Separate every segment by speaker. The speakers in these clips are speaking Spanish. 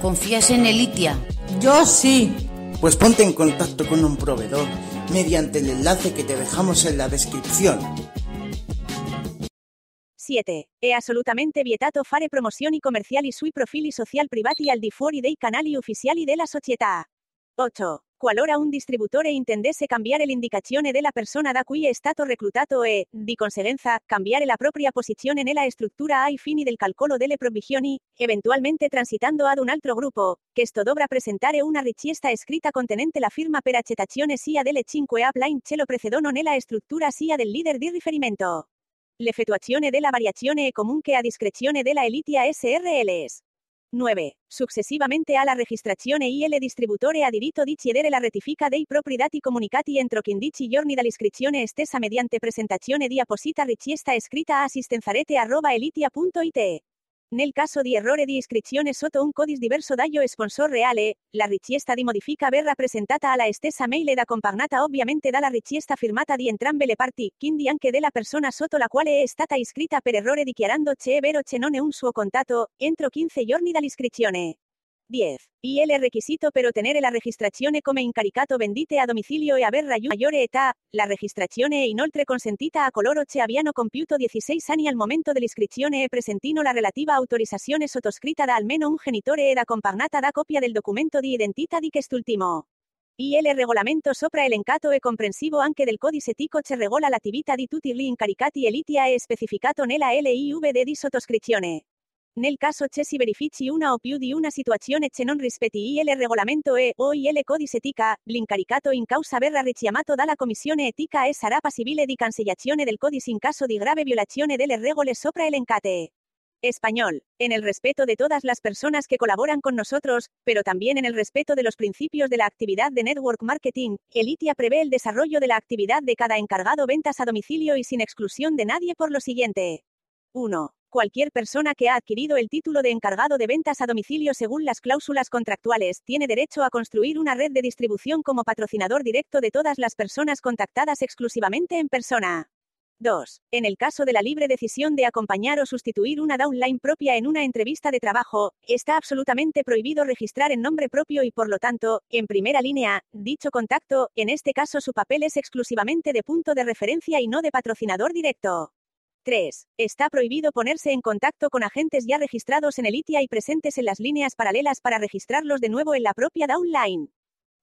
Speaker 1: ¿Confías en Elitia?
Speaker 2: Yo sí.
Speaker 3: Pues ponte en contacto con un proveedor mediante el enlace que te dejamos en la descrizione.
Speaker 4: 7. È assolutamente vietato fare promozioni commerciali sui profili social privati al di fuori dei canali ufficiali della società. 8. Qualora un distributore intendesse cambiare l'indicazione della persona da cui è stato reclutato e, di conseguenza, cambiare la propria posizione nella struttura ai fini del calcolo delle provvigioni, eventualmente transitando ad un altro gruppo, questo dovrà presentare una richiesta scritta contenente la firma per accettazione sia delle 5 upline ce lo precedono nella struttura sia del leader di riferimento. L'effettuazione della variazione è comunque a discrezione della Elitia SRLs. 9. Successivamente alla registrazione il distributore ha diritto di chiedere la rettifica dei propri dati comunicati entro 15 giorni dall'iscrizione stessa mediante presentazione di apposita richiesta scritta a assistenzarete.elitia.it. Nel caso di errore di iscrizione sotto un codice diverso dallo sponsor reale, la richiesta di modifica verrà presentata alla stessa mail ed accompagnata ovviamente dalla richiesta firmata di entrambe le parti, quindi anche della persona sotto la quale è stata iscritta per errore dichiarando che è vero che non è un suo contatto, entro 15 giorni dall'iscrizione. 10. Il requisito per ottenere la registrazione come incaricato vendite a domicilio e aver raggiunto maggiore età, la registrazione è inoltre consentita a coloro che abbiano compiuto 16 anni al momento dell'iscrizione e presentino la relativa autorizzazione sottoscritta da almeno un genitore ed accompagnata da copia del documento di identità di quest'ultimo. Il regolamento sopra elencato è comprensivo anche del codice etico che regola l'attività di tutti gli incaricati elitia è specificato nella LIVD di sottoscrizione. Nel caso che si verifici una o più di una situazione che non rispetti il regolamento e o il codice etica, l'incaricato in causa verrà richiamato dalla commissione etica e sarà passibile di cancellazione del codice in caso di grave violazione delle regole sopra elencate. Español. En el respeto de todas las personas que colaboran con nosotros, pero también en el respeto de los principios de la actividad de network marketing, Elitia prevé el desarrollo de la actividad de cada encargado ventas a domicilio y sin exclusión de nadie por lo siguiente. 1. Cualquier persona que ha adquirido el título de encargado de ventas a domicilio según las cláusulas contractuales tiene derecho a construir una red de distribución como patrocinador directo de todas las personas contactadas exclusivamente en persona. 2. En el caso de la libre decisión de acompañar o sustituir una downline propia en una entrevista de trabajo, está absolutamente prohibido registrar en nombre propio y por lo tanto, en primera línea, dicho contacto, en este caso su papel es exclusivamente de punto de referencia y no de patrocinador directo. 3. Está prohibido ponerse en contacto con agentes ya registrados en el ITIA y presentes en las líneas paralelas para registrarlos de nuevo en la propia downline.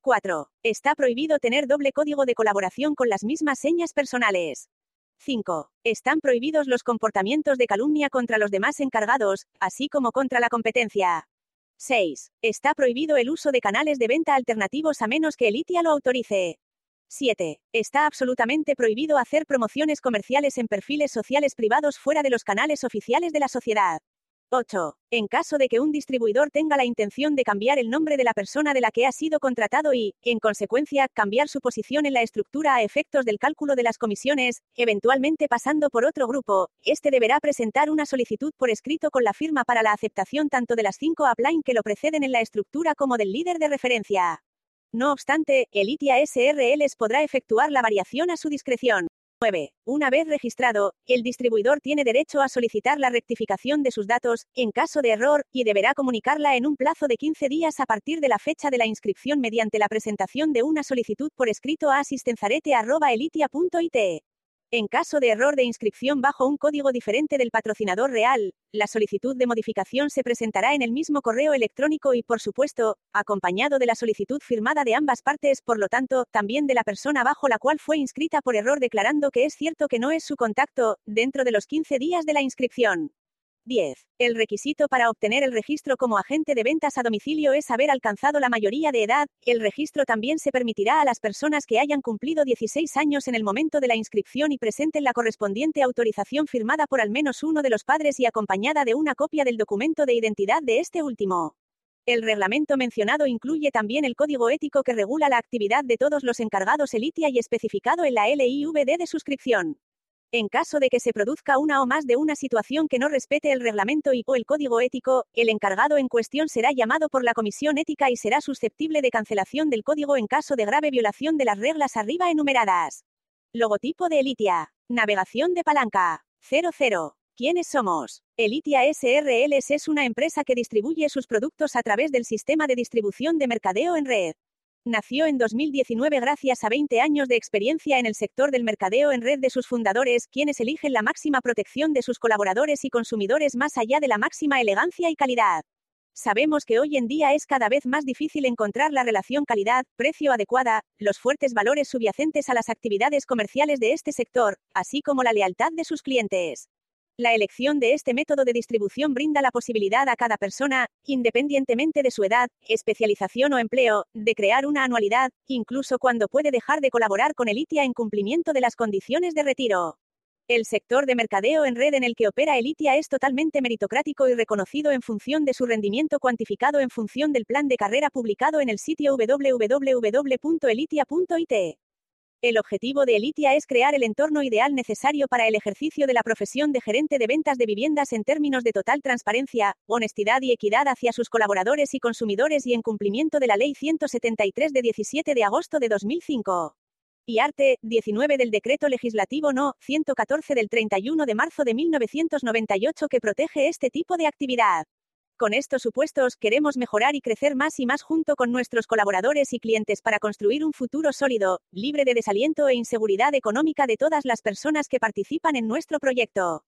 Speaker 4: 4. Está prohibido tener doble código de colaboración con las mismas señas personales. 5. Están prohibidos los comportamientos de calumnia contra los demás encargados, así como contra la competencia. 6. Está prohibido el uso de canales de venta alternativos a menos que el ITIA lo autorice. 7. Está absolutamente prohibido hacer promociones comerciales en perfiles sociales privados fuera de los canales oficiales de la sociedad. 8. En caso de que un distribuidor tenga la intención de cambiar el nombre de la persona de la que ha sido contratado y, en consecuencia, cambiar su posición en la estructura a efectos del cálculo de las comisiones, eventualmente pasando por otro grupo, este deberá presentar una solicitud por escrito con la firma para la aceptación tanto de las cinco upline que lo preceden en la estructura como del líder de referencia. No obstante, el ITIA SRLs podrá efectuar la variación a su discreción. 9. Una vez registrado, el distribuidor tiene derecho a solicitar la rectificación de sus datos, en caso de error, y deberá comunicarla en un plazo de 15 días a partir de la fecha de la inscripción mediante la presentación de una solicitud por escrito a asistenzarete.elitia.it. En caso de error de inscripción bajo un código diferente del patrocinador real, la solicitud de modificación se presentará en el mismo correo electrónico y, por supuesto, acompañado de la solicitud firmada de ambas partes, por lo tanto, también de la persona bajo la cual fue inscrita por error declarando que es cierto que no es su contacto, dentro de los 15 días de la inscripción. 10. El requisito para obtener el registro como agente de ventas a domicilio es haber alcanzado la mayoría de edad. El registro también se permitirá a las personas que hayan cumplido 16 años en el momento de la inscripción y presenten la correspondiente autorización firmada por al menos uno de los padres y acompañada de una copia del documento de identidad de este último. El reglamento mencionado incluye también el código ético que regula la actividad de todos los encargados Elitia y especificado en la LIVD de suscripción. En caso de que se produzca una o más de una situación que no respete el reglamento y o el código ético, el encargado en cuestión será llamado por la comisión ética y será susceptible de cancelación del código en caso de grave violación de las reglas arriba enumeradas. Logotipo de Elitia. Navegación de palanca. 00. ¿Quiénes somos? Elitia SRLs es una empresa que distribuye sus productos a través del sistema de distribución de mercadeo en red. Nació en 2019 gracias a 20 años de experiencia en el sector del mercadeo en red de sus fundadores, quienes eligen la máxima protección de sus colaboradores y consumidores más allá de la máxima elegancia y calidad. Sabemos que hoy en día es cada vez más difícil encontrar la relación calidad-precio adecuada, los fuertes valores subyacentes a las actividades comerciales de este sector, así como la lealtad de sus clientes. La elección de este método de distribución brinda la posibilidad a cada persona, independientemente de su edad, especialización o empleo, de crear una anualidad, incluso cuando puede dejar de colaborar con Elitia en cumplimiento de las condiciones de retiro. El sector de mercadeo en red en el que opera Elitia es totalmente meritocrático y reconocido en función de su rendimiento cuantificado en función del plan de carrera publicado en el sitio www.elitia.it. El objetivo de Elitia es crear el entorno ideal necesario para el ejercicio de la profesión de gerente de ventas de viviendas en términos de total transparencia, honestidad y equidad hacia sus colaboradores y consumidores y en cumplimiento de la Ley 173 de 17 de agosto de 2005. Y arte, 19 del Decreto Legislativo No. 114 del 31 de marzo de 1998 que protege este tipo de actividad. Con estos supuestos, queremos mejorar y crecer más y más junto con nuestros colaboradores y clientes para construir un futuro sólido, libre de desaliento e inseguridad económica de todas las personas que participan en nuestro proyecto.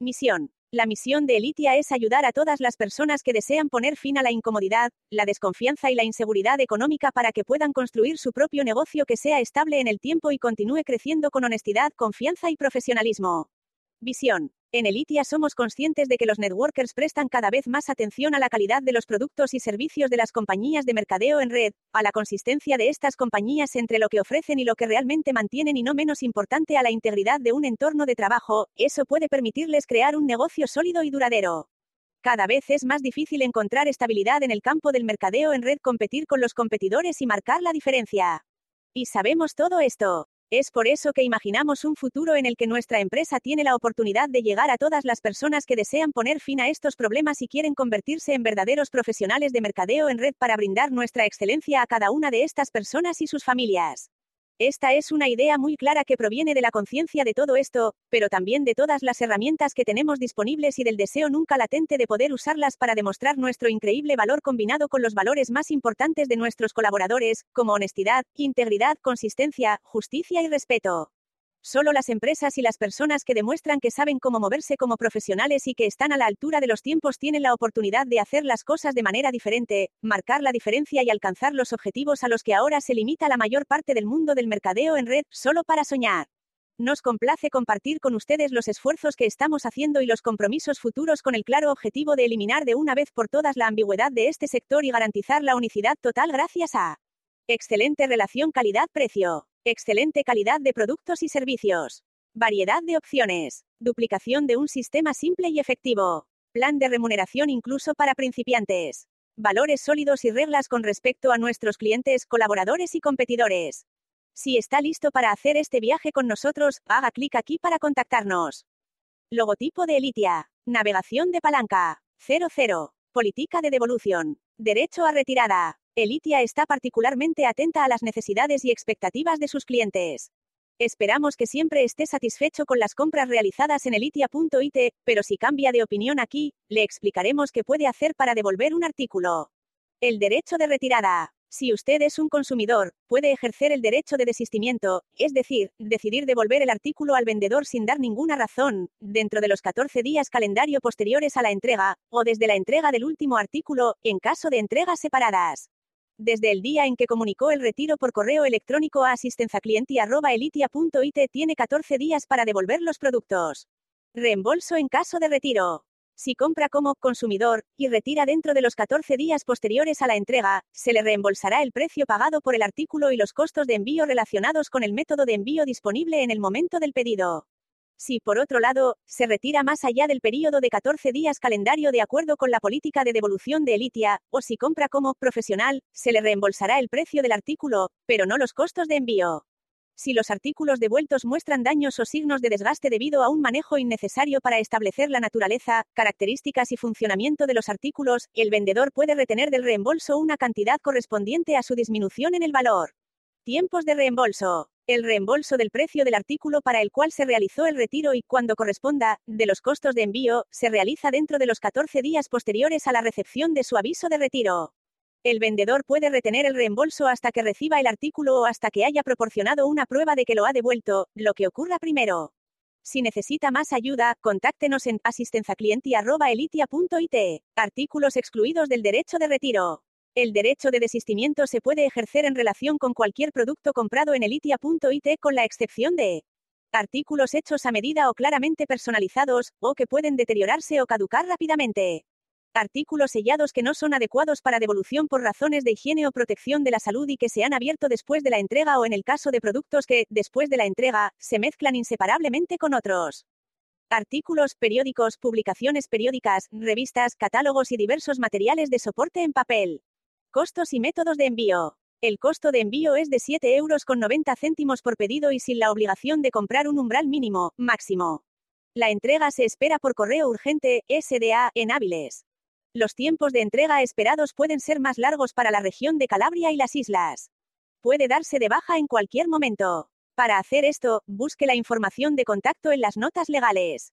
Speaker 4: Misión. La misión de Elitia es ayudar a todas las personas que desean poner fin a la incomodidad, la desconfianza y la inseguridad económica para que puedan construir su propio negocio que sea estable en el tiempo y continúe creciendo con honestidad, confianza y profesionalismo. Visión. En Elitia somos conscientes de que los networkers prestan cada vez más atención a la calidad de los productos y servicios de las compañías de mercadeo en red, a la consistencia de estas compañías entre lo que ofrecen y lo que realmente mantienen y no menos importante a la integridad de un entorno de trabajo, eso puede permitirles crear un negocio sólido y duradero. Cada vez es más difícil encontrar estabilidad en el campo del mercadeo en red, competir con los competidores y marcar la diferencia. Y sabemos todo esto. Es por eso que imaginamos un futuro en el que nuestra empresa tiene la oportunidad de llegar a todas las personas que desean poner fin a estos problemas y quieren convertirse en verdaderos profesionales de mercadeo en red para brindar nuestra excelencia a cada una de estas personas y sus familias. Esta es una idea muy clara que proviene de la conciencia de todo esto, pero también de todas las herramientas que tenemos disponibles y del deseo nunca latente de poder usarlas para demostrar nuestro increíble valor combinado con los valores más importantes de nuestros colaboradores, como honestidad, integridad, consistencia, justicia y respeto. Solo las empresas y las personas que demuestran que saben cómo moverse como profesionales y que están a la altura de los tiempos tienen la oportunidad de hacer las cosas de manera diferente, marcar la diferencia y alcanzar los objetivos a los que ahora se limita la mayor parte del mundo del mercadeo en red, solo para soñar. Nos complace compartir con ustedes los esfuerzos que estamos haciendo y los compromisos futuros con el claro objetivo de eliminar de una vez por todas la ambigüedad de este sector y garantizar la unicidad total gracias a excelente relación calidad-precio. Excelente calidad de productos y servicios. Variedad de opciones. Duplicación de un sistema simple y efectivo. Plan de remuneración incluso para principiantes. Valores sólidos y reglas con respecto a nuestros clientes, colaboradores y competidores. Si está listo para hacer este viaje con nosotros, haga clic aquí para contactarnos. Logotipo de Elitia. Navegación de palanca. 00. Política de devolución. Derecho a retirada. Elitia está particularmente atenta a las necesidades y expectativas de sus clientes. Esperamos que siempre esté satisfecho con las compras realizadas en elitia.it, pero si cambia de opinión aquí, le explicaremos qué puede hacer para devolver un artículo. El derecho de retirada. Si usted es un consumidor, puede ejercer el derecho de desistimiento, es decir, decidir devolver el artículo al vendedor sin dar ninguna razón, dentro de los 14 días calendario posteriores a la entrega, o desde la entrega del último artículo, en caso de entregas separadas desde el día en que comunicó el retiro por correo electrónico a asistenciaclienti.elitia.it tiene 14 días para devolver los productos. Reembolso en caso de retiro. Si compra como consumidor y retira dentro de los 14 días posteriores a la entrega, se le reembolsará el precio pagado por el artículo y los costos de envío relacionados con el método de envío disponible en el momento del pedido. Si, por otro lado, se retira más allá del período de 14 días calendario de acuerdo con la política de devolución de Elitia, o si compra como profesional, se le reembolsará el precio del artículo, pero no los costos de envío. Si los artículos devueltos muestran daños o signos de desgaste debido a un manejo innecesario para establecer la naturaleza, características y funcionamiento de los artículos, el vendedor puede retener del reembolso una cantidad correspondiente a su disminución en el valor. Tiempos de reembolso. El reembolso del precio del artículo para el cual se realizó el retiro y, cuando corresponda, de los costos de envío, se realiza dentro de los 14 días posteriores a la recepción de su aviso de retiro. El vendedor puede retener el reembolso hasta que reciba el artículo o hasta que haya proporcionado una prueba de que lo ha devuelto, lo que ocurra primero. Si necesita más ayuda, contáctenos en asistenciaclienti.elitia.it. Artículos excluidos del derecho de retiro. El derecho de desistimiento se puede ejercer en relación con cualquier producto comprado en elitia.it con la excepción de artículos hechos a medida o claramente personalizados, o que pueden deteriorarse o caducar rápidamente. Artículos sellados que no son adecuados para devolución por razones de higiene o protección de la salud y que se han abierto después de la entrega o en el caso de productos que, después de la entrega, se mezclan inseparablemente con otros. Artículos, periódicos, publicaciones periódicas, revistas, catálogos y diversos materiales de soporte en papel. Costos y métodos de envío. El costo de envío es de 7 euros con 90 céntimos por pedido y sin la obligación de comprar un umbral mínimo, máximo. La entrega se espera por correo urgente, SDA, en hábiles. Los tiempos de entrega esperados pueden ser más largos para la región de Calabria y las islas. Puede darse de baja en cualquier momento. Para hacer esto, busque la información de contacto en las notas legales.